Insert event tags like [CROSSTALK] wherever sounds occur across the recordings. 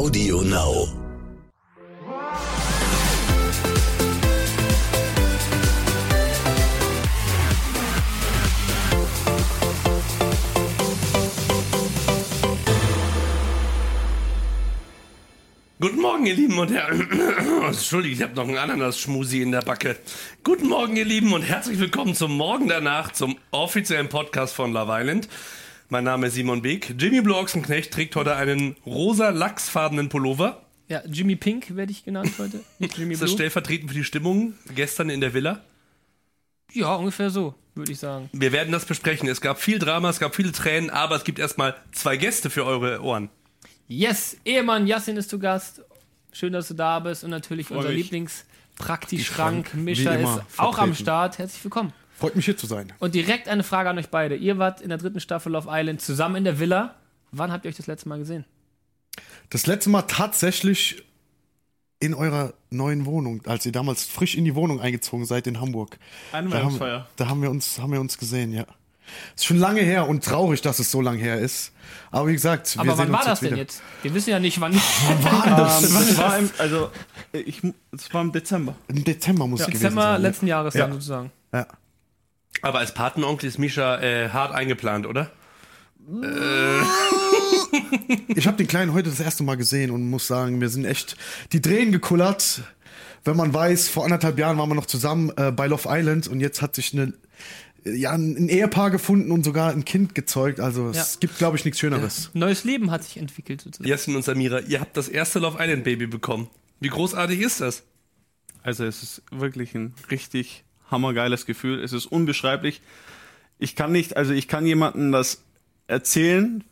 Audio Now. Guten Morgen, ihr Lieben und Herren. [COUGHS] Entschuldigung, ich habe noch einen Ananas-Schmusi in der Backe. Guten Morgen, ihr Lieben und herzlich willkommen zum Morgen danach, zum offiziellen Podcast von Love Island. Mein Name ist Simon Beek. Jimmy Blue Ochsenknecht trägt heute einen rosa lachsfarbenen Pullover. Ja, Jimmy Pink werde ich genannt heute. Jimmy Ist das Blue. stellvertretend für die Stimmung gestern in der Villa? Ja, ungefähr so, würde ich sagen. Wir werden das besprechen. Es gab viel Drama, es gab viele Tränen, aber es gibt erstmal zwei Gäste für eure Ohren. Yes, Ehemann Yassin ist zu Gast. Schön, dass du da bist. Und natürlich unser mich. Lieblingspraktischrank Mischa wie immer, ist auch am. Start. Herzlich willkommen. Freut mich hier zu sein. Und direkt eine Frage an euch beide. Ihr wart in der dritten Staffel Love Island zusammen in der Villa. Wann habt ihr euch das letzte Mal gesehen? Das letzte Mal tatsächlich in eurer neuen Wohnung, als ihr damals frisch in die Wohnung eingezogen seid in Hamburg. Da haben, Einweihungsfeier. da haben wir uns, haben wir uns gesehen, ja. Ist schon lange her und traurig, dass es so lange her ist. Aber wie gesagt, wir Aber sehen wann war das denn wieder. jetzt? Wir wissen ja nicht, wann. [LAUGHS] das? Ähm, das war im, also, ich, es war im Dezember. Im Dezember muss es gewesen Dezember sein. letzten Jahres Ja. dann sozusagen. Ja. Aber als Patenonkel ist Misha äh, hart eingeplant, oder? Ich habe den Kleinen heute das erste Mal gesehen und muss sagen, mir sind echt die Tränen gekullert. Wenn man weiß, vor anderthalb Jahren waren wir noch zusammen äh, bei Love Island und jetzt hat sich eine, ja, ein Ehepaar gefunden und sogar ein Kind gezeugt. Also es Ja. gibt, glaube ich, nichts Schöneres. Neues Leben hat sich entwickelt sozusagen. Jasmin und Samira, ihr habt das erste Love Island Baby bekommen. Wie großartig ist das? Also es ist wirklich ein richtig hammergeiles Gefühl. Es ist unbeschreiblich. Ich kann nicht, also ich kann jemandem das erzählen,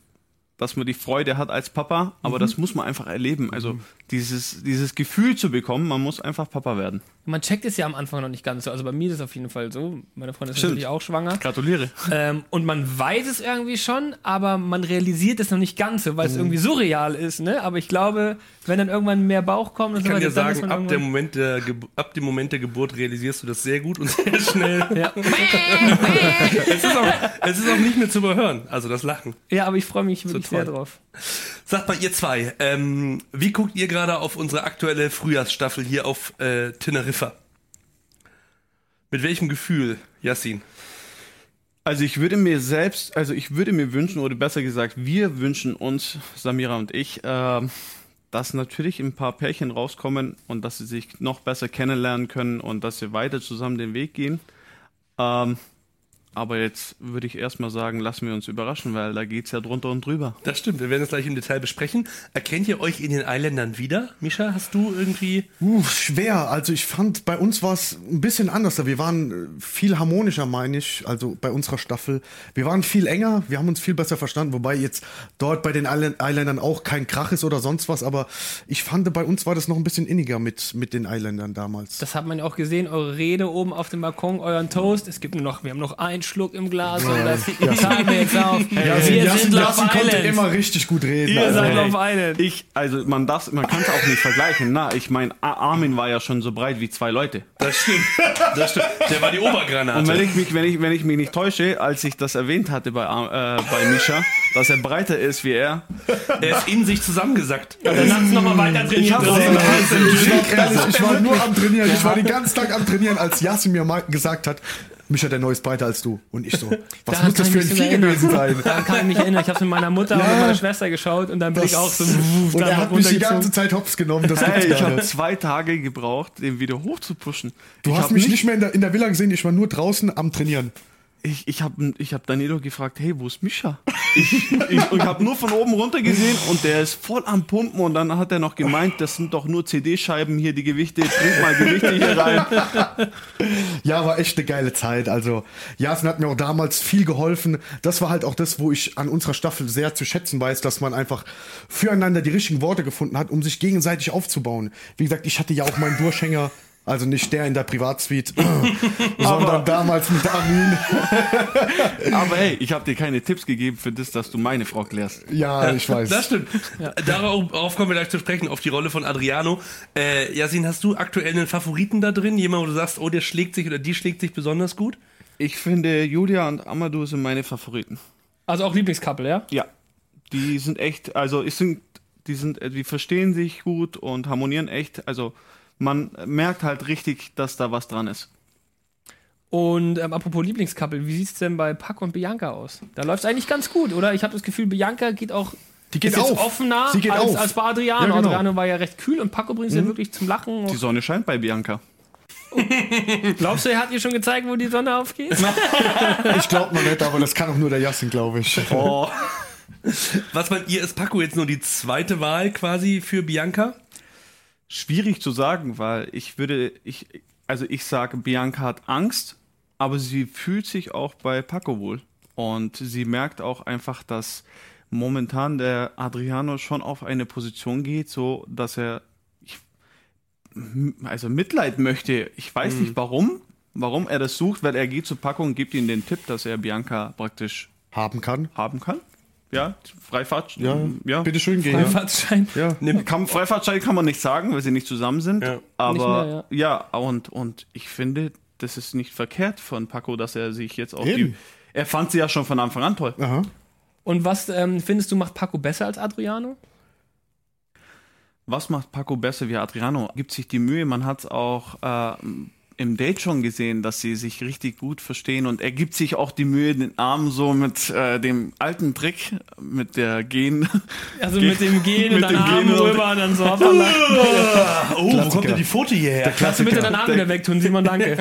dass man die Freude hat als Papa, aber das muss man einfach erleben. Also dieses, dieses Gefühl zu bekommen, man muss einfach Papa werden. Man checkt es ja am Anfang noch nicht ganz so. Also bei mir ist es auf jeden Fall so. Meine Freundin ist Stimmt. natürlich auch schwanger. Gratuliere. Ähm, und man weiß es irgendwie schon, aber man realisiert es noch nicht ganz so, weil es Mhm. irgendwie surreal ist. Ne? Aber ich glaube, wenn dann irgendwann mehr Bauch kommt, und Ich so kann dir dann sagen, man ab, der Moment der Gebu- ab dem Moment der Geburt realisierst du das sehr gut und sehr schnell. [LAUGHS] ja. [LAUGHS] es, ist auch, es ist auch nicht mehr zu überhören, also das Lachen. ja, aber ich freue mich wirklich toll. sehr drauf. Sagt mal, ihr zwei, ähm, wie guckt ihr gerade auf unsere aktuelle Frühjahrsstaffel hier auf äh, Teneriffa? Mit welchem Gefühl, Yassin? Also ich würde mir selbst, also ich würde mir wünschen, oder besser gesagt, wir wünschen uns, Samira und ich, ähm, dass natürlich ein paar Pärchen rauskommen und dass sie sich noch besser kennenlernen können und dass sie weiter zusammen den Weg gehen. Ähm, aber jetzt würde ich erstmal sagen, lassen wir uns überraschen, weil da geht's ja drunter und drüber. Das stimmt, wir werden es gleich im Detail besprechen. Erkennt ihr euch in den Eiländern wieder? Mischa, hast du irgendwie... Uh, schwer. Also ich fand, bei uns war es ein bisschen anders. Wir waren äh, viel harmonischer, meine ich, also bei unserer Staffel. Wir waren viel enger, wir haben uns viel besser verstanden, wobei jetzt dort bei den Islandern auch kein Krach ist oder sonst was, aber ich fand, bei uns war das noch ein bisschen inniger mit, mit den Islandern damals. Das hat man ja auch gesehen, eure Rede oben auf dem Balkon, euren Toast. Es gibt nur noch, wir haben noch einen Schluck im Glas und das teilen wir jetzt auf. Jasin, wir Jasin, sind Love konnte Island. immer richtig gut reden. Ihr also. seid Love Island. Ich, also man darf, man kann es auch nicht vergleichen. Na, ich meine, Armin war ja schon so breit wie zwei Leute. Das stimmt, das stimmt. Der war die Obergranate. Und wenn ich mich, wenn ich, wenn ich mich nicht täusche, als ich das erwähnt hatte bei, äh, bei Misha, dass er breiter ist wie er, er ist in sich zusammengesackt. Dann hat's noch mal weiter trainiert. draußen. gesehen, Ich war, ich war nur am Trainieren. Ich war den ganzen Tag am Trainieren, als Yasin mir mal gesagt hat, Micha, der Neue ist breiter als du. Und ich so, [LAUGHS] was muss das für ein mich Vieh gewesen sein? Daran kann ich mich erinnern. Ich habe mit meiner Mutter und Ja. mit meiner Schwester geschaut und dann bin ich auch so. [LAUGHS] und dann er hat mich die ganze Zeit hops genommen. Das hey, ich habe zwei Tage gebraucht, den wieder hochzupushen. Du ich hast mich nicht mehr in der, in der Villa gesehen, ich war nur draußen am Trainieren. Ich, ich habe ich hab Danilo gefragt, hey, wo ist Mischa? Ich, ich, und habe nur von oben runter gesehen und der ist voll am Pumpen und dann hat er noch gemeint, das sind doch nur CD-Scheiben hier, die Gewichte, trink mal Gewichte hier rein. Ja, war echt eine geile Zeit. Also, Jasen hat mir auch damals viel geholfen. Das war halt auch das, wo ich an unserer Staffel sehr zu schätzen weiß, dass man einfach füreinander die richtigen Worte gefunden hat, um sich gegenseitig aufzubauen. Wie gesagt, ich hatte ja auch meinen Durchhänger, also nicht der in der Privatsuite, [CLEARS THROAT] sondern damals mit Armin. [LAUGHS] Aber hey, ich habe dir keine Tipps gegeben für das, dass du meine Frau klärst. Ja, ich weiß. Das stimmt. Darauf darauf kommen wir gleich zu sprechen, auf die Rolle von Adriano. Äh, Yasin, hast du aktuell einen Favoriten da drin? Jemand, wo du sagst, oh, der schlägt sich oder die schlägt sich besonders gut? Ich finde, Julia und Amadou sind meine Favoriten. Also auch Lieblingscouple, ja? Ja. Die sind echt, also es sind Die sind, äh, die verstehen sich gut und harmonieren echt. Also man merkt halt richtig, dass da was dran ist. Und ähm, apropos Lieblingskappel, wie sieht's denn bei Paco und Bianca aus? Da läuft's eigentlich ganz gut, oder? Ich habe das Gefühl, Bianca geht auch Die geht ist auf. offener Sie geht als, auf. als bei Adriano. Ja, genau. Adriano war ja recht kühl und Paco bringt es ja wirklich zum Lachen. Die Sonne scheint bei Bianca. [LAUGHS] Glaubst du, er hat dir schon gezeigt, wo die Sonne aufgeht? [LAUGHS] Ich glaube noch nicht, aber das kann auch nur der Jassin, glaube ich. Oh. [LAUGHS] Was meint ihr, ist Paco jetzt nur die zweite Wahl quasi für Bianca? Schwierig zu sagen, weil ich würde, ich, also ich sage, Bianca hat Angst, aber sie fühlt sich auch bei Paco wohl. Und sie merkt auch einfach, dass momentan der Adriano schon auf eine Position geht, so dass er ich, also Mitleid möchte. Ich weiß nicht warum, warum er das sucht, weil er geht zu Paco und gibt ihm den Tipp, dass er Bianca praktisch Haben kann. haben kann. Ja, Freifahrt. Ja, ja. bitte schön gehen. Ja. Freifahrtschein. Ja. Kann, Freifahrtschein kann man nicht sagen, weil sie nicht zusammen sind. Ja. Aber mehr, ja. und, und ich finde, das ist nicht verkehrt von Paco, dass er sich jetzt auf die. Er fand sie ja schon von Anfang an toll. Aha. Und was ähm, findest du, macht Paco besser als Adriano? Was macht Paco besser wie Adriano? Gibt sich die Mühe, man hat auch äh, im Date schon gesehen, dass sie sich richtig gut verstehen und er gibt sich auch die Mühe, den Arm so mit äh, dem alten Trick, mit der Gen. [LAUGHS] Also mit dem Gehen [LAUGHS] und Mit dann dem Arm Gehen und- rüber und dann so hoppala. [LAUGHS] Oh, wo kommt denn die Foto hierher? Kannst du bitte deinen Arm wieder wegtun, Simon, danke.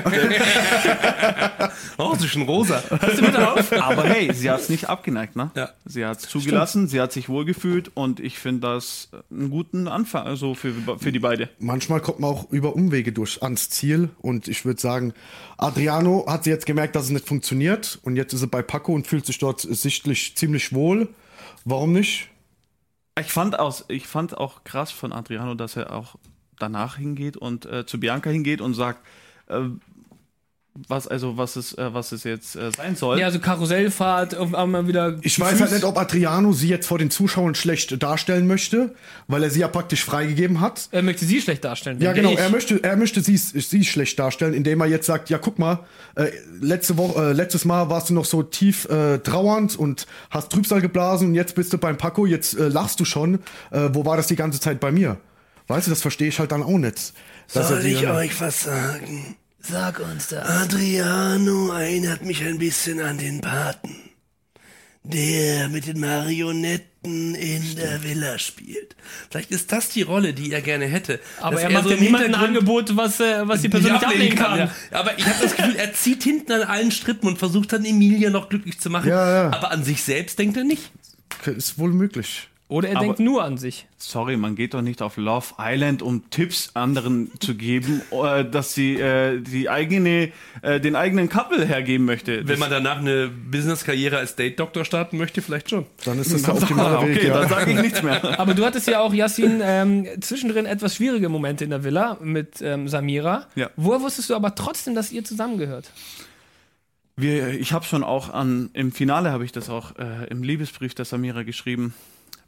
Oh, sie ist schon rosa. Hörst du bitte auf? Aber hey, sie hat es nicht abgeneigt, ne? Ja. Sie hat es zugelassen, sie hat sich wohlgefühlt und ich finde das einen guten Anfang, also für, für die beide. Manchmal kommt man auch über Umwege durch ans Ziel und ich würde sagen, Adriano hat sie jetzt gemerkt, dass es nicht funktioniert und jetzt ist er bei Paco und fühlt sich dort sichtlich ziemlich wohl. Warum nicht? Ich fand, aus, ich fand auch krass von Adriano, dass er auch danach hingeht und äh, zu Bianca hingeht und sagt, äh, was also was es äh, was es jetzt äh, sein soll. Ja, also Karussellfahrt, auf einmal wieder. Ich weiß halt nicht, ob Adriano sie jetzt vor den Zuschauern schlecht darstellen möchte, weil er sie ja praktisch freigegeben hat. Er möchte sie schlecht darstellen. Ja, genau. ich. Er möchte, er möchte sie, sie schlecht darstellen, indem er jetzt sagt, ja, guck mal, äh, letzte Woche, äh, letztes Mal warst du noch so tief äh, trauernd und hast Trübsal geblasen und jetzt bist du beim Paco, jetzt äh, lachst du schon. Äh, wo war das die ganze Zeit bei mir? Weißt du, das verstehe ich halt dann auch nicht. Soll ich euch was sagen? Sag uns das. Adriano erinnert mich ein bisschen an den Paten. Der mit den Marionetten in der Villa spielt. Vielleicht ist das die Rolle, die er gerne hätte. Aber er macht so ja niemandem ein Angebot, was, äh, was die Person nicht ablehnen kann. ja. Aber ich habe das Gefühl, er zieht hinten an allen Strippen und versucht dann Emilia noch glücklich zu machen. Ja, ja. Aber an sich selbst denkt er nicht. Ist wohl möglich. Oder er Aber- denkt nur an sich. Sorry, man geht doch nicht auf Love Island, um Tipps anderen zu geben, [LAUGHS] äh, dass sie äh, die eigene, äh, den eigenen Couple hergeben möchte. Wenn man danach eine Business-Karriere als Date-Doktor starten möchte, vielleicht schon. Dann ist das der optimale [LAUGHS] Weg, okay, ja. dann sage ich nichts mehr. Aber du hattest ja auch, Yassin, ähm, zwischendrin etwas schwierige Momente in der Villa mit ähm, Samira. Ja. Woher wusstest du aber trotzdem, dass ihr zusammengehört? Wir, ich habe schon auch an, im Finale habe ich das auch äh, im Liebesbrief der Samira geschrieben,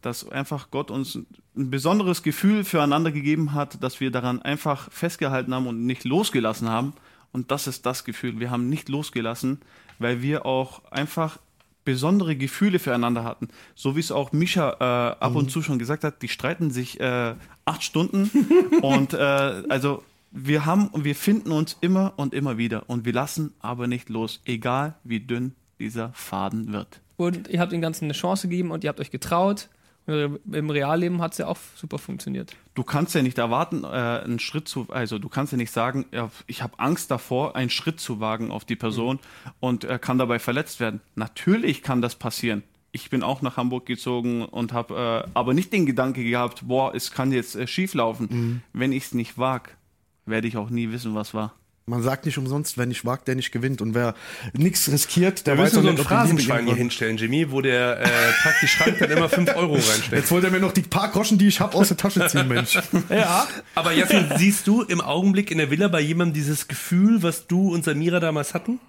dass einfach Gott uns ein besonderes Gefühl füreinander gegeben hat, dass wir daran einfach festgehalten haben und nicht losgelassen haben. Und das ist das Gefühl. Wir haben nicht losgelassen, weil wir auch einfach besondere Gefühle füreinander hatten. So wie es auch Misha äh, ab und zu schon gesagt hat, die streiten sich äh, acht Stunden [LAUGHS] und äh, also wir haben und wir finden uns immer und immer wieder und wir lassen aber nicht los, egal wie dünn dieser Faden wird. Und ihr habt den Ganzen eine Chance gegeben und ihr habt euch getraut. Im Realleben hat es ja auch super funktioniert. Du kannst ja nicht erwarten, äh, einen Schritt zu, also du kannst ja nicht sagen, ich habe Angst davor, einen Schritt zu wagen auf die Person und äh, kann dabei verletzt werden. Natürlich kann das passieren. Ich bin auch nach Hamburg gezogen und habe äh, aber nicht den Gedanke gehabt, boah, es kann jetzt äh, schief laufen. Wenn ich es nicht wag, werde ich auch nie wissen, was war. Man sagt nicht umsonst, wer nicht wagt, der nicht gewinnt. Und wer nichts riskiert, der Wir weiß müssen auch so ein Phrasenschwein hier hinstellen, Jimmy, wo der äh, praktisch Schrank dann immer 5 Euro reinsteckt. Jetzt wollt er mir noch die paar Groschen, die ich habe, aus der Tasche ziehen, Mensch. [LAUGHS] Ja. Aber Jasmin, siehst du im Augenblick in der Villa bei jemandem dieses Gefühl, was du und Samira damals hatten?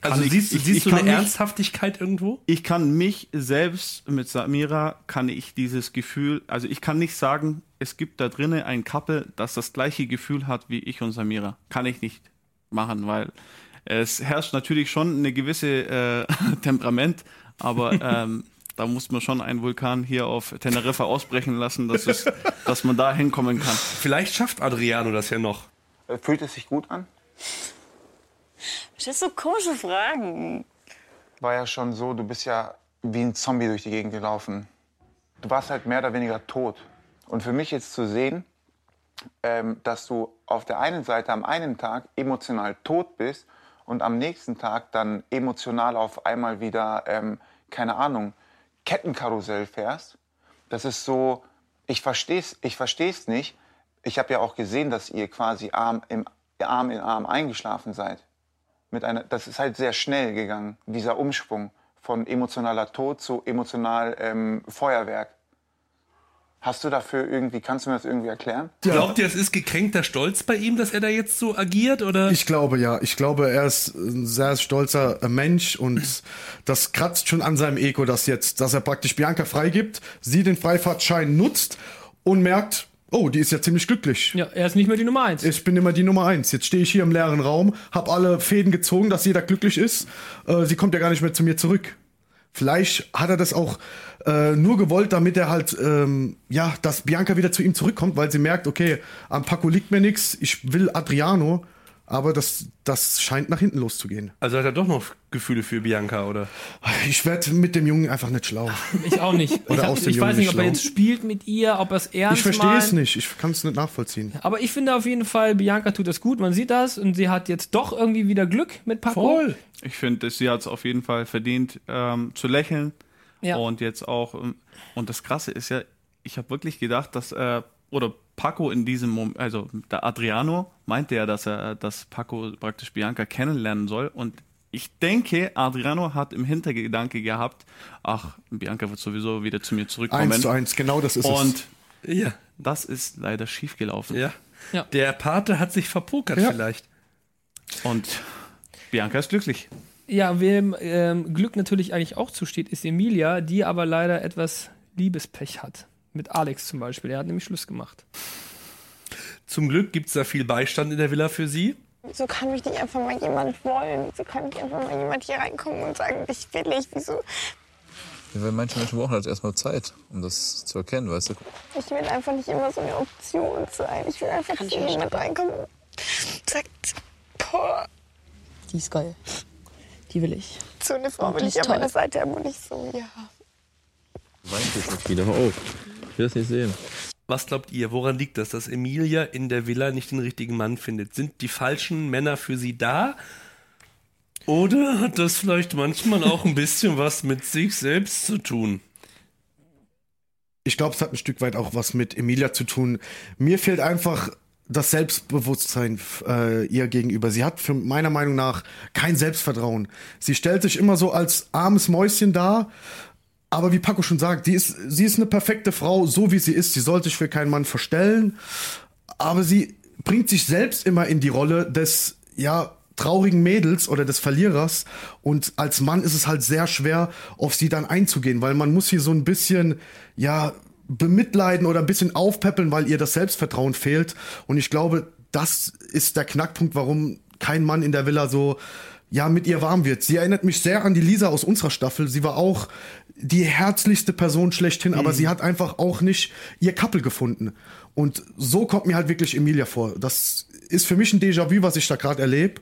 Also ich- siehst, du- ich- siehst ich du eine nicht- Ernsthaftigkeit irgendwo? Ich kann mich selbst mit Samira, kann ich dieses Gefühl, also ich kann nicht sagen, es gibt da drinnen ein Couple, das das gleiche Gefühl hat wie ich und Samira. Kann ich nicht machen, weil es herrscht natürlich schon eine gewisse äh, [LAUGHS] Temperament, aber ähm, da muss man schon einen Vulkan hier auf Teneriffa ausbrechen lassen, dass, es, dass man da hinkommen kann. Vielleicht schafft Adriano das ja noch. Äh, Fühlt es sich gut an? Stellst so komische Fragen. War ja schon so, du bist ja wie ein Zombie durch die Gegend gelaufen. Du warst halt mehr oder weniger tot. Und für mich jetzt zu sehen, ähm, dass du auf der einen Seite am einen Tag emotional tot bist und am nächsten Tag dann emotional auf einmal wieder, ähm, keine Ahnung, Kettenkarussell fährst, das ist so, ich versteh's, ich versteh's nicht. Ich habe ja auch gesehen, dass ihr quasi Arm, im, Arm in Arm eingeschlafen seid. Mit einer, das ist halt sehr schnell gegangen, dieser Umschwung von emotionaler Tod zu emotional ähm, Feuerwerk. Hast du dafür irgendwie, kannst du mir das irgendwie erklären? Glaubt ihr, es ist gekränkter Stolz bei ihm, dass er da jetzt so agiert? Oder? Ich glaube ja. Ich glaube, er ist ein sehr stolzer äh, Mensch und [CLEARS THROAT] das kratzt schon an seinem Ego, dass jetzt, dass er praktisch Bianca freigibt, sie den Freifahrtschein nutzt und merkt, oh, die ist ja ziemlich glücklich. Ja, er ist nicht mehr die Nummer eins. Ich bin immer die Nummer eins. Jetzt stehe ich hier im leeren Raum, habe alle Fäden gezogen, dass jeder glücklich ist. Äh, sie kommt ja gar nicht mehr zu mir zurück. Vielleicht hat er das auch äh, nur gewollt, damit er halt, ähm, ja, dass Bianca wieder zu ihm zurückkommt, weil sie merkt, okay, am Paco liegt mir nichts, ich will Adriano, aber das, das scheint nach hinten loszugehen. Also hat er doch noch Gefühle für Bianca, oder? Ich werde mit dem Jungen einfach nicht schlau. Ich auch nicht. Oder ich hab, ich weiß Jungen nicht, ob er schlau. jetzt spielt mit ihr, ob er es ernst Ich verstehe es nicht, ich kann es nicht nachvollziehen. Aber ich finde auf jeden Fall, Bianca tut das gut. Man sieht das und sie hat jetzt doch irgendwie wieder Glück mit Paco. Ich finde, sie hat es auf jeden Fall verdient, ähm, zu lächeln. Ja. Und jetzt auch, ähm, und das Krasse ist ja, ich habe wirklich gedacht, dass, äh, oder Paco in diesem Moment, also der Adriano meinte ja, dass er, dass Paco praktisch Bianca kennenlernen soll. Und ich denke, Adriano hat im Hintergedanke gehabt, ach, Bianca wird sowieso wieder zu mir zurückkommen. Eins zu eins, genau das ist Und es. Ja. das ist leider schief gelaufen. Ja. Ja. Der Pate hat sich verpokert Ja. vielleicht. Und Bianca ist glücklich. Ja, wem ähm, Glück natürlich eigentlich auch zusteht, ist Emilia, die aber leider etwas Liebespech hat. Mit Alex zum Beispiel. Er hat nämlich Schluss gemacht. Zum Glück gibt es da viel Beistand in der Villa für sie. Wieso kann mich nicht einfach mal jemand wollen? Wieso kann nicht einfach mal jemand hier reinkommen und sagen, ich will nicht? Wieso? Ja, weil manche Menschen brauchen halt erstmal Zeit, um das zu erkennen, weißt du? Ich will einfach nicht immer so eine Option sein. Ich will einfach, dass hier jemand reinkommt und sagt, boah, Die ist geil. Die will ich. so eine Frau Oh, will die ich an meiner. Seite haben und nicht so, ja. Weint jetzt nicht wieder. Ich will das nicht sehen. Was glaubt ihr, woran liegt das, dass Emilia in der Villa nicht den richtigen Mann findet? Sind die falschen Männer für sie da? Oder hat das vielleicht manchmal auch ein bisschen was mit sich selbst zu tun? Ich glaube, es hat ein Stück weit auch was mit Emilia zu tun. Mir fehlt einfach das Selbstbewusstsein äh, ihr gegenüber. Sie hat für meiner Meinung nach kein Selbstvertrauen. Sie stellt sich immer so als armes Mäuschen dar. Aber wie Paco schon sagt, die ist, sie ist eine perfekte Frau, so wie sie ist. Sie soll sich für keinen Mann verstellen. Aber sie bringt sich selbst immer in die Rolle des, ja, traurigen Mädels oder des Verlierers. Und als Mann ist es halt sehr schwer, auf sie dann einzugehen, weil man muss hier so ein bisschen, ja, bemitleiden oder ein bisschen aufpäppeln, weil ihr das Selbstvertrauen fehlt. Und ich glaube, das ist der Knackpunkt, warum kein Mann in der Villa so ja, mit ihr warm wird. Sie erinnert mich sehr an die Lisa aus unserer Staffel. Sie war auch die herzlichste Person schlechthin, aber sie hat einfach auch nicht ihr Couple gefunden. Und so kommt mir halt wirklich Emilia vor. Das ist für mich ein Déjà-vu, was ich da gerade erlebe.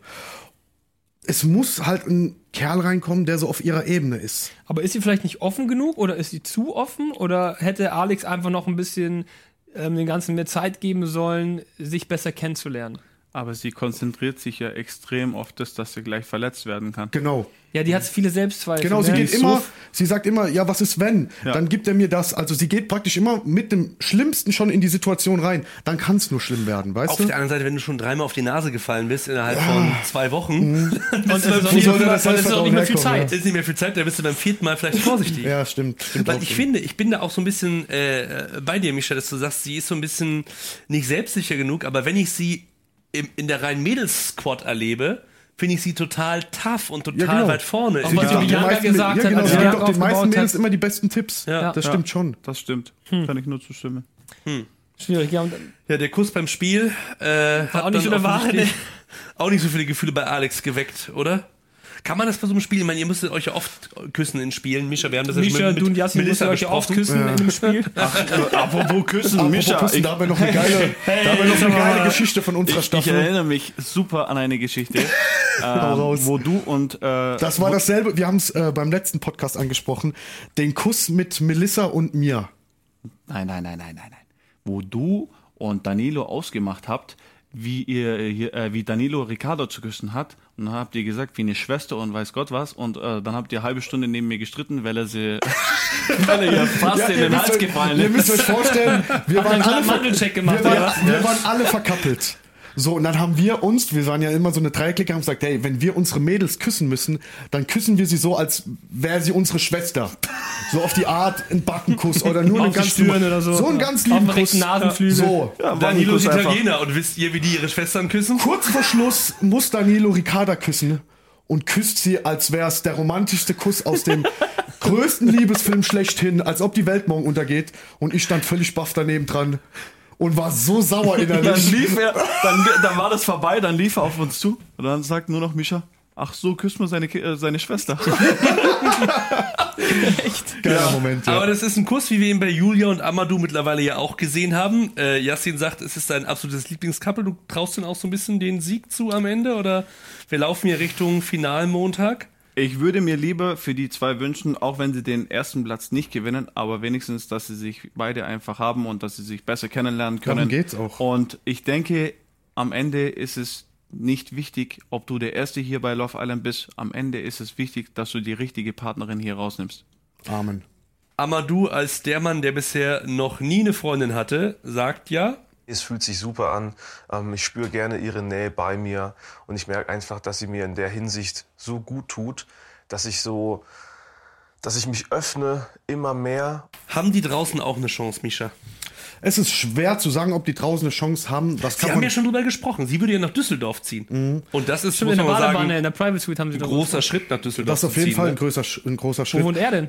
Es muss halt ein Kerl reinkommen, der so auf ihrer Ebene ist. Aber ist sie vielleicht nicht offen genug oder ist sie zu offen? Oder hätte Alex einfach noch ein bisschen ähm, den Ganzen mehr Zeit geben sollen, sich besser kennenzulernen? Aber sie konzentriert sich ja extrem auf das, dass sie gleich verletzt werden kann. Genau. Ja, die hat viele Selbstzweifel. Genau, sie ne? geht immer, sie sagt immer, ja, was ist wenn? Ja. Dann gibt er mir das. Also sie geht praktisch immer mit dem Schlimmsten schon in die Situation rein. Dann kann es nur schlimm werden, weißt Auf du? der anderen Seite, wenn du schon dreimal auf die Nase gefallen bist innerhalb von zwei Wochen, [LAUGHS] Und es ist nicht, das es ist auch nicht mehr viel Zeit. ist nicht mehr viel Zeit, da bist du beim vierten Mal vielleicht vorsichtig. Ja, stimmt. stimmt Weil ich finde, ich bin da auch so ein bisschen äh, bei dir, Micha, dass du sagst, sie ist so ein bisschen nicht selbstsicher genug, aber wenn ich sie im, in der reinen Mädels-Squad erlebe, finde ich sie total tough und total Ja, genau. weit vorne. Auch Sie was Bianca gesagt ja, hat, genau, gibt Bianca auch den meisten Mädels hat. immer die besten Tipps. Ja. das Ja. stimmt schon. Das stimmt. Kann ich nur zustimmen. Schwierig, ja. Und ja, der Kuss beim Spiel äh, hat auch nicht dann so [LAUGHS] auch nicht so viele Gefühle bei Alex geweckt, oder? Kann man das bei so einem Spiel? Ich meine, ihr müsstet euch ja oft küssen in Spielen. Mischa, wir haben das ja Mischa, schon mit, du und Yassin müsst ihr euch ja oft küssen in dem Spiel. Apropos küssen, Apropos Mischa, Küssen, ich, da haben wir noch eine geile, [LAUGHS] da haben wir noch eine geile Geschichte von unserer ich, ich Staffel. erinnere mich super an eine Geschichte, [LAUGHS] raus. ähm, wo du und äh, Das war dasselbe, wir haben es äh, beim letzten Podcast angesprochen, den Kuss mit Melissa und mir. Nein, nein, nein, nein, nein, nein. Wo du und Danilo ausgemacht habt, wie ihr hier, äh, wie Danilo Ricardo zu küssen hat. Und dann habt ihr gesagt, wie eine Schwester und weiß Gott was. Und äh, dann habt ihr eine halbe Stunde neben mir gestritten, weil er sie, [LAUGHS] weil er ihr fast in ihr den Hals euch- gefallen Ihr ist. müsst euch vorstellen, [LAUGHS] wir waren, einen alle, wir, oder waren, wir waren alle verkappelt. So, und dann haben wir uns, wir waren ja immer so eine Dreiklicker, haben gesagt, hey, wenn wir unsere Mädels küssen müssen, dann küssen wir sie so, als wäre sie unsere Schwester. So auf die Art, ein Backenkuss oder nur [LAUGHS] die ganz oder so. So einen Ja. ganz lieben Kuss. Nasenflügel. So. Ja, Danilo ist Kuss einfach. Italiener und wisst ihr, wie die ihre Schwestern küssen? Kurz vor Schluss muss Danilo Ricarda küssen und küsst sie, als wäre es der romantischste Kuss aus dem [LAUGHS] größten Liebesfilm schlechthin, als ob die Welt morgen untergeht. Und ich stand völlig baff daneben dran und war so sauer [LAUGHS] Dann innerlich. lief er, dann, dann war das vorbei, dann lief er auf uns zu. Und dann sagt nur noch Mischa, ach so, küsst man seine, äh, seine Schwester. [LAUGHS] Geiler Moment, ja. Aber das ist ein Kuss, wie wir ihn bei Julia und Amadou mittlerweile ja auch gesehen haben. Äh, Yassin sagt, es ist dein absolutes Lieblingscouple. Du traust ihnen auch so ein bisschen den Sieg zu am Ende? Oder wir laufen hier Richtung Finalmontag? Ich würde mir lieber für die zwei wünschen, auch wenn sie den ersten Platz nicht gewinnen, aber wenigstens, dass sie sich beide einfach haben und dass sie sich besser kennenlernen können. Darum geht's auch. Und ich denke, am Ende ist es nicht wichtig, ob du der Erste hier bei Love Island bist. Am Ende ist es wichtig, dass du die richtige Partnerin hier rausnimmst. Amen. Amadou als der Mann, der bisher noch nie eine Freundin hatte, sagt ja, Es fühlt sich super an. Ähm, ich spüre gerne ihre Nähe bei mir und ich merke einfach, dass sie mir in der Hinsicht so gut tut, dass ich so, dass ich mich öffne immer mehr. haben die draußen auch eine Chance, Misha? Es ist schwer zu sagen, ob die draußen eine Chance haben. Das Sie haben ja schon drüber gesprochen. Sie würde ja nach Düsseldorf ziehen. Und das ist, muss in der Badewanne, sagen, in der Private Suite haben sie ein großer Schritt nach Düsseldorf das ist auf jeden ziehen, Fall ne? ein größer, ein großer Wo Schritt. wohnt er denn?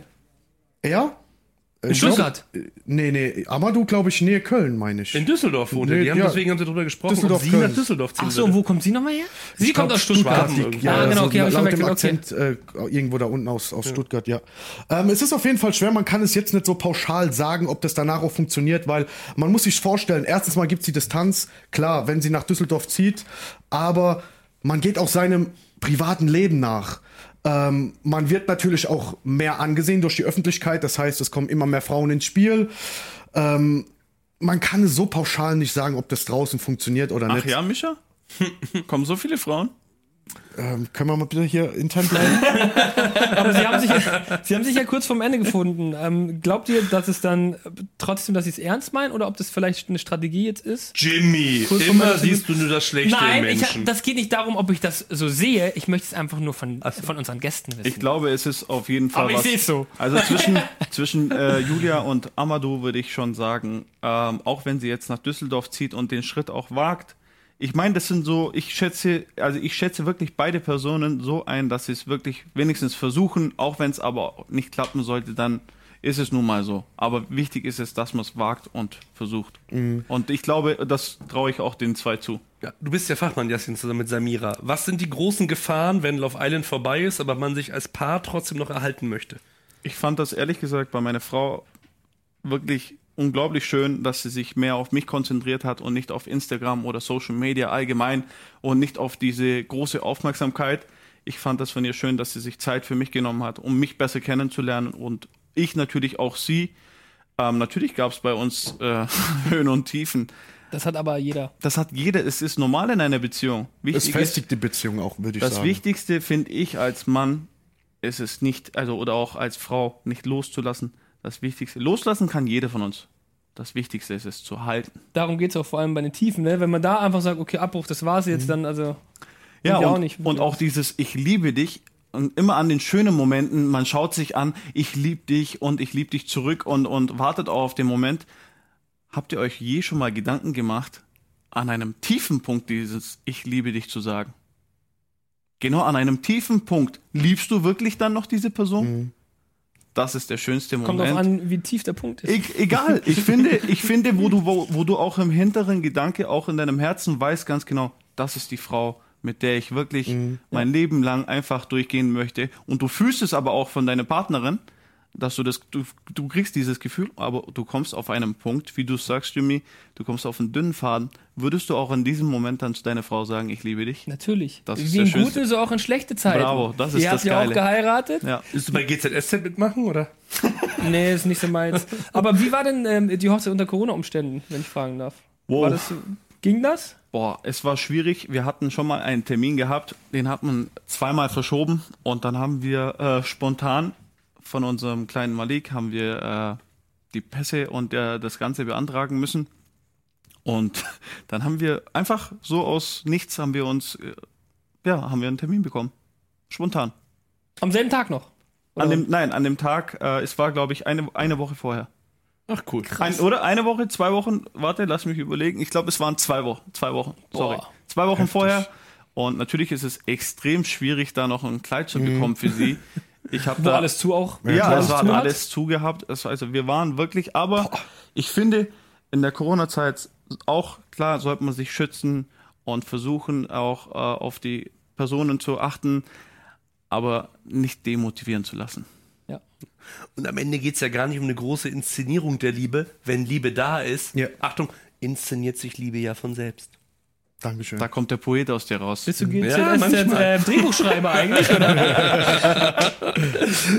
Er? In Stuttgart. Nee, nee, Amadou, glaube ich, Nähe Köln, meine ich. In Düsseldorf wohnt er. Nee, Die haben ja. deswegen haben sie drüber gesprochen, Düsseldorf, ob sie Köln. nach Düsseldorf ziehen Ach so, würde. und wo kommt sie nochmal her? Sie Ich kommt aus Stuttgart. Irgendwie. ja, Ah, genau, so okay, hab ich laut dem okay. Akzent äh, irgendwo da unten aus, aus Stuttgart, ja. Ähm, es ist auf jeden Fall schwer, man kann es jetzt nicht so pauschal sagen, ob das danach auch funktioniert, weil man muss sich vorstellen, erstens mal gibt es die Distanz, klar, wenn sie nach Düsseldorf zieht, aber man geht auch seinem privaten Leben nach. Ähm, man wird natürlich auch mehr angesehen durch die Öffentlichkeit, das heißt, es kommen immer mehr Frauen ins Spiel. Ähm, man kann so pauschal nicht sagen, ob das draußen funktioniert oder Ach nicht. ja, Mischa? [LAUGHS] Kommen so viele Frauen? Ähm, können wir mal bitte hier intern bleiben? [LAUGHS] Aber sie haben, sich, sie haben sich ja kurz vorm Ende gefunden. Ähm, glaubt ihr, dass es dann äh, trotzdem, dass sie es ernst meinen oder ob das vielleicht eine Strategie jetzt ist? Jimmy, Kurz immer siehst du nur das Schlechte Nein, im ich, Menschen. das geht nicht darum, ob ich das so sehe. Ich möchte es einfach nur von, von unseren Gästen wissen. Ich glaube, es ist auf jeden Fall Aber ich was. seh's so. Also zwischen, [LAUGHS] zwischen äh, Julia und Amadou würde ich schon sagen, ähm, auch wenn sie jetzt nach Düsseldorf zieht und den Schritt auch wagt, ich meine, das sind so, ich schätze, also ich schätze wirklich beide Personen so ein, dass sie es wirklich wenigstens versuchen, auch wenn es aber nicht klappen sollte, dann ist es nun mal so. Aber wichtig ist es, dass man es wagt und versucht. Und ich glaube, das traue ich auch den zwei zu. Ja, du bist ja Fachmann, Jasmin, zusammen mit Samira. Was sind die großen Gefahren, wenn Love Island vorbei ist, aber man sich als Paar trotzdem noch erhalten möchte? Ich fand das ehrlich gesagt bei meiner Frau wirklich unglaublich schön, dass sie sich mehr auf mich konzentriert hat und nicht auf Instagram oder Social Media allgemein und nicht auf diese große Aufmerksamkeit. Ich fand das von ihr schön, dass sie sich Zeit für mich genommen hat, um mich besser kennenzulernen und ich natürlich auch sie. Ähm, natürlich gab es bei uns äh, [LAUGHS] Höhen und Tiefen. das hat aber jeder. Das hat jeder. Es ist normal in einer Beziehung. Es Wichtig ist, festigt die Beziehung auch, würde ich das sagen. Wichtigste finde ich als Mann ist es nicht, also oder auch als Frau nicht loszulassen. Das Wichtigste, loslassen kann jeder von uns. Das Wichtigste ist es zu halten. Darum geht es auch vor allem bei den Tiefen. Ne? Wenn man da einfach sagt, okay, Abbruch, das war's jetzt, dann also. Ja, und, auch nicht. und auch dieses Ich liebe dich und immer an den schönen Momenten, man schaut sich an, ich liebe dich und ich liebe dich zurück und, und wartet auch auf den Moment. Habt ihr euch je schon mal Gedanken gemacht, an einem tiefen Punkt dieses Ich liebe dich zu sagen? Genau an einem tiefen Punkt. Liebst du wirklich dann noch diese Person? Das ist der schönste Kommt Moment. drauf an, wie tief der Punkt ist. E egal, ich finde, [LAUGHS] ich finde, wo du, wo, wo du auch im hinteren Gedanke, auch in deinem Herzen weißt ganz genau, das ist die Frau, mit der ich wirklich mein Leben lang einfach durchgehen möchte. Und du fühlst es aber auch von deiner Partnerin, dass du das, du, du kriegst dieses Gefühl, aber du kommst auf einen Punkt, wie du sagst, Jimmy, du kommst auf einen dünnen Faden. Würdest du auch in diesem Moment dann zu deiner Frau sagen, ich liebe dich? Natürlich. Das ist Wie in gute, so auch in schlechte Zeiten. Bravo, das ist Ihr das habt ja auch geheiratet. Ja. Willst du bei GZSZ mitmachen, oder? [LAUGHS] Nee, ist nicht so meins. Aber wie war denn ähm, die Hochzeit unter Corona-Umständen, wenn ich fragen darf? Wow. War das, ging das? Boah, es war schwierig. Wir hatten schon mal einen Termin gehabt, den hat man zweimal verschoben und dann haben wir äh, spontan von unserem kleinen Malik haben wir äh, die Pässe und äh, das Ganze beantragen müssen. Und [LAUGHS] dann haben wir einfach so aus nichts haben wir uns, äh, ja, haben wir einen Termin bekommen. Spontan. Am selben Tag noch? An dem, nein, an dem Tag, äh, es war glaube ich eine, eine Woche vorher. Ach cool. Ein, oder eine Woche, zwei Wochen, warte, lass mich überlegen. Ich glaube, es waren zwei Wochen. Zwei Wochen, sorry. Boah. zwei Wochen vorher. Und natürlich ist es extrem schwierig, da noch ein Kleid zu bekommen für sie. [LAUGHS] Ich habe da alles zu auch? ja, alles es war zu hat? alles zugehabt. Es, also wir waren wirklich, aber ich finde, in der Corona-Zeit auch klar sollte man sich schützen und versuchen auch äh, auf die Personen zu achten, aber nicht demotivieren zu lassen. Ja. Und am Ende geht es ja gar nicht um eine große Inszenierung der Liebe. Wenn Liebe da ist, Ja. Achtung, inszeniert sich Liebe ja von selbst. Dankeschön. Da kommt der Poet aus dir raus. Bist du Ja, GZSZ manchmal. äh, Drehbuchschreiber eigentlich? Oder? [LAUGHS]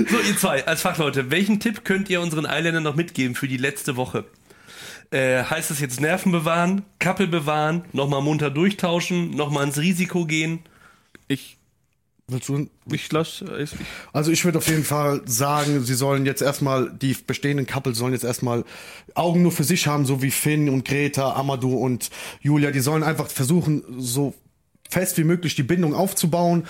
So, ihr zwei, als Fachleute, welchen Tipp könnt ihr unseren Eiländern noch mitgeben für die letzte Woche? Äh, heißt es jetzt Nerven bewahren, Kappel bewahren, nochmal munter durchtauschen, nochmal ins Risiko gehen? Ich, Willst du, ich lasse, ich, Also ich würde auf jeden Fall sagen, sie sollen jetzt erstmal, die bestehenden Couples sollen jetzt erstmal Augen nur für sich haben, so wie Finn und Greta, Amadou und Julia. Die sollen einfach versuchen, so fest wie möglich die Bindung aufzubauen.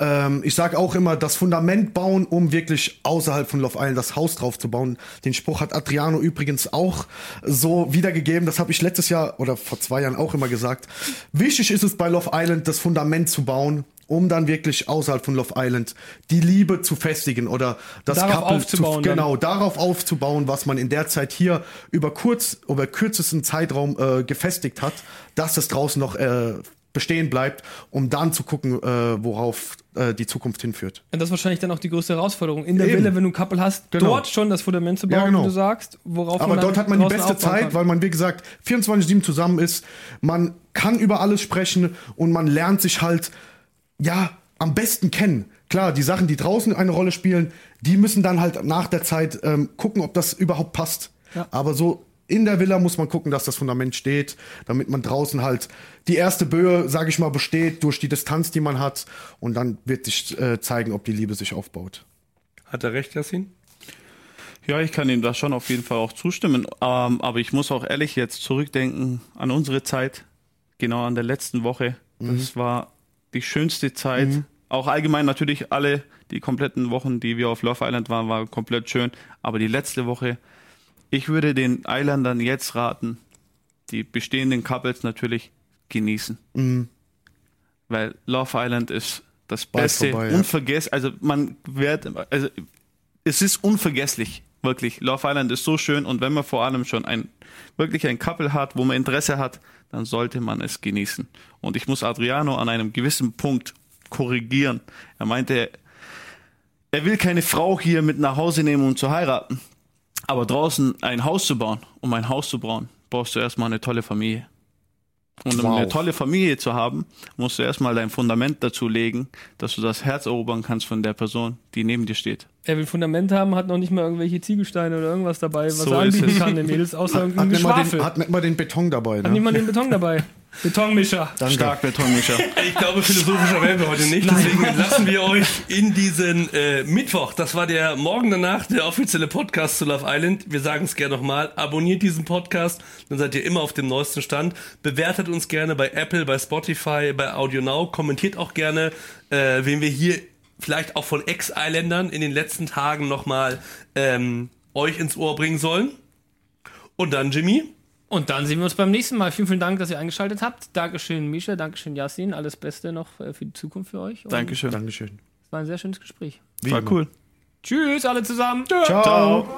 Ähm, ich sage auch immer, das Fundament bauen, um wirklich außerhalb von Love Island das Haus drauf zu bauen. Den Spruch hat Adriano übrigens auch so wiedergegeben. Das habe ich letztes Jahr oder vor zwei Jahren auch immer gesagt. Wichtig ist es bei Love Island, das Fundament zu bauen, um dann wirklich außerhalb von Love Island die Liebe zu festigen oder das Darauf Couple aufzubauen zu, dann. genau darauf aufzubauen, was man in der Zeit hier über kurz über kürzesten Zeitraum äh, gefestigt hat, dass es draußen noch äh, bestehen bleibt, um dann zu gucken, äh, worauf äh, die Zukunft hinführt. Und das ist wahrscheinlich dann auch die größte Herausforderung. In der Eben. Villa, wenn du ein Couple hast, Genau. dort schon das Fundament zu bauen, Ja, genau. wie du sagst, worauf Aber man dann dort hat man die beste Zeit, kann. weil man, wie gesagt, 24-7 zusammen ist. Man kann über alles sprechen und man lernt sich halt, ja, am besten kennen. Klar, die Sachen, die draußen eine Rolle spielen, die müssen dann halt nach der Zeit ähm, gucken, ob das überhaupt passt. Ja. Aber so in der Villa muss man gucken, dass das Fundament steht, damit man draußen halt die erste Böe, sage ich mal, besteht durch die Distanz, die man hat. Und dann wird sich äh, zeigen, ob die Liebe sich aufbaut. Hat er recht, Yassin? Ja, ich kann ihm da schon auf jeden Fall auch zustimmen. Ähm, aber ich muss auch ehrlich jetzt zurückdenken an unsere Zeit, genau an der letzten Woche. Das war die schönste Zeit. Auch allgemein natürlich alle die kompletten Wochen, die wir auf Love Island waren, waren komplett schön. Aber die letzte Woche, ich würde den Islandern jetzt raten, die bestehenden Couples natürlich genießen. Weil Love Island ist das Bald Beste, vorbei, ja. unvergess, also man wird, also es ist unvergesslich, wirklich. Love Island ist so schön und wenn man vor allem schon ein wirklich ein Couple hat, wo man Interesse hat, dann sollte man es genießen. Und ich muss Adriano an einem gewissen Punkt korrigieren. Er meinte, er will keine Frau hier mit nach Hause nehmen, um zu heiraten. Aber draußen ein Haus zu bauen, um ein Haus zu bauen, brauchst du erstmal eine tolle Familie. Und um Wow. eine tolle Familie zu haben, musst du erstmal dein Fundament dazu legen, dass du das Herz erobern kannst von der Person, die neben dir steht. Er will Fundament haben, hat noch nicht mal irgendwelche Ziegelsteine oder irgendwas dabei, was So er anbieten kann, den Mädels, außer Hat irgendein nicht, mal Geschwafel. den, hat nicht mal den Beton dabei. Hat Ne? nicht mal den Beton dabei. Betonmischer. Stark Betonmischer. [LAUGHS] Ich glaube, philosophischer werden wir heute nicht. Deswegen lassen wir euch [LAUGHS] in diesen äh, Mittwoch, das war der Morgen danach, der offizielle Podcast zu Love Island. Wir sagen es gerne nochmal. Abonniert diesen Podcast, dann seid ihr immer auf dem neuesten Stand. Bewertet uns gerne bei Apple, bei Spotify, bei Audio Now. Kommentiert auch gerne, äh, wen wir hier vielleicht auch von Ex-Islandern in den letzten Tagen nochmal ähm, euch ins Ohr bringen sollen. Und dann, Jimmy, Und dann sehen wir uns beim nächsten Mal. Vielen, vielen Dank, dass ihr eingeschaltet habt. Dankeschön, Misha. Dankeschön, Yassin. Alles Beste noch äh, für die Zukunft für euch. Und Dankeschön. Dankeschön. Es war ein sehr schönes Gespräch. War cool. Tschüss, alle zusammen. Ciao. Ciao.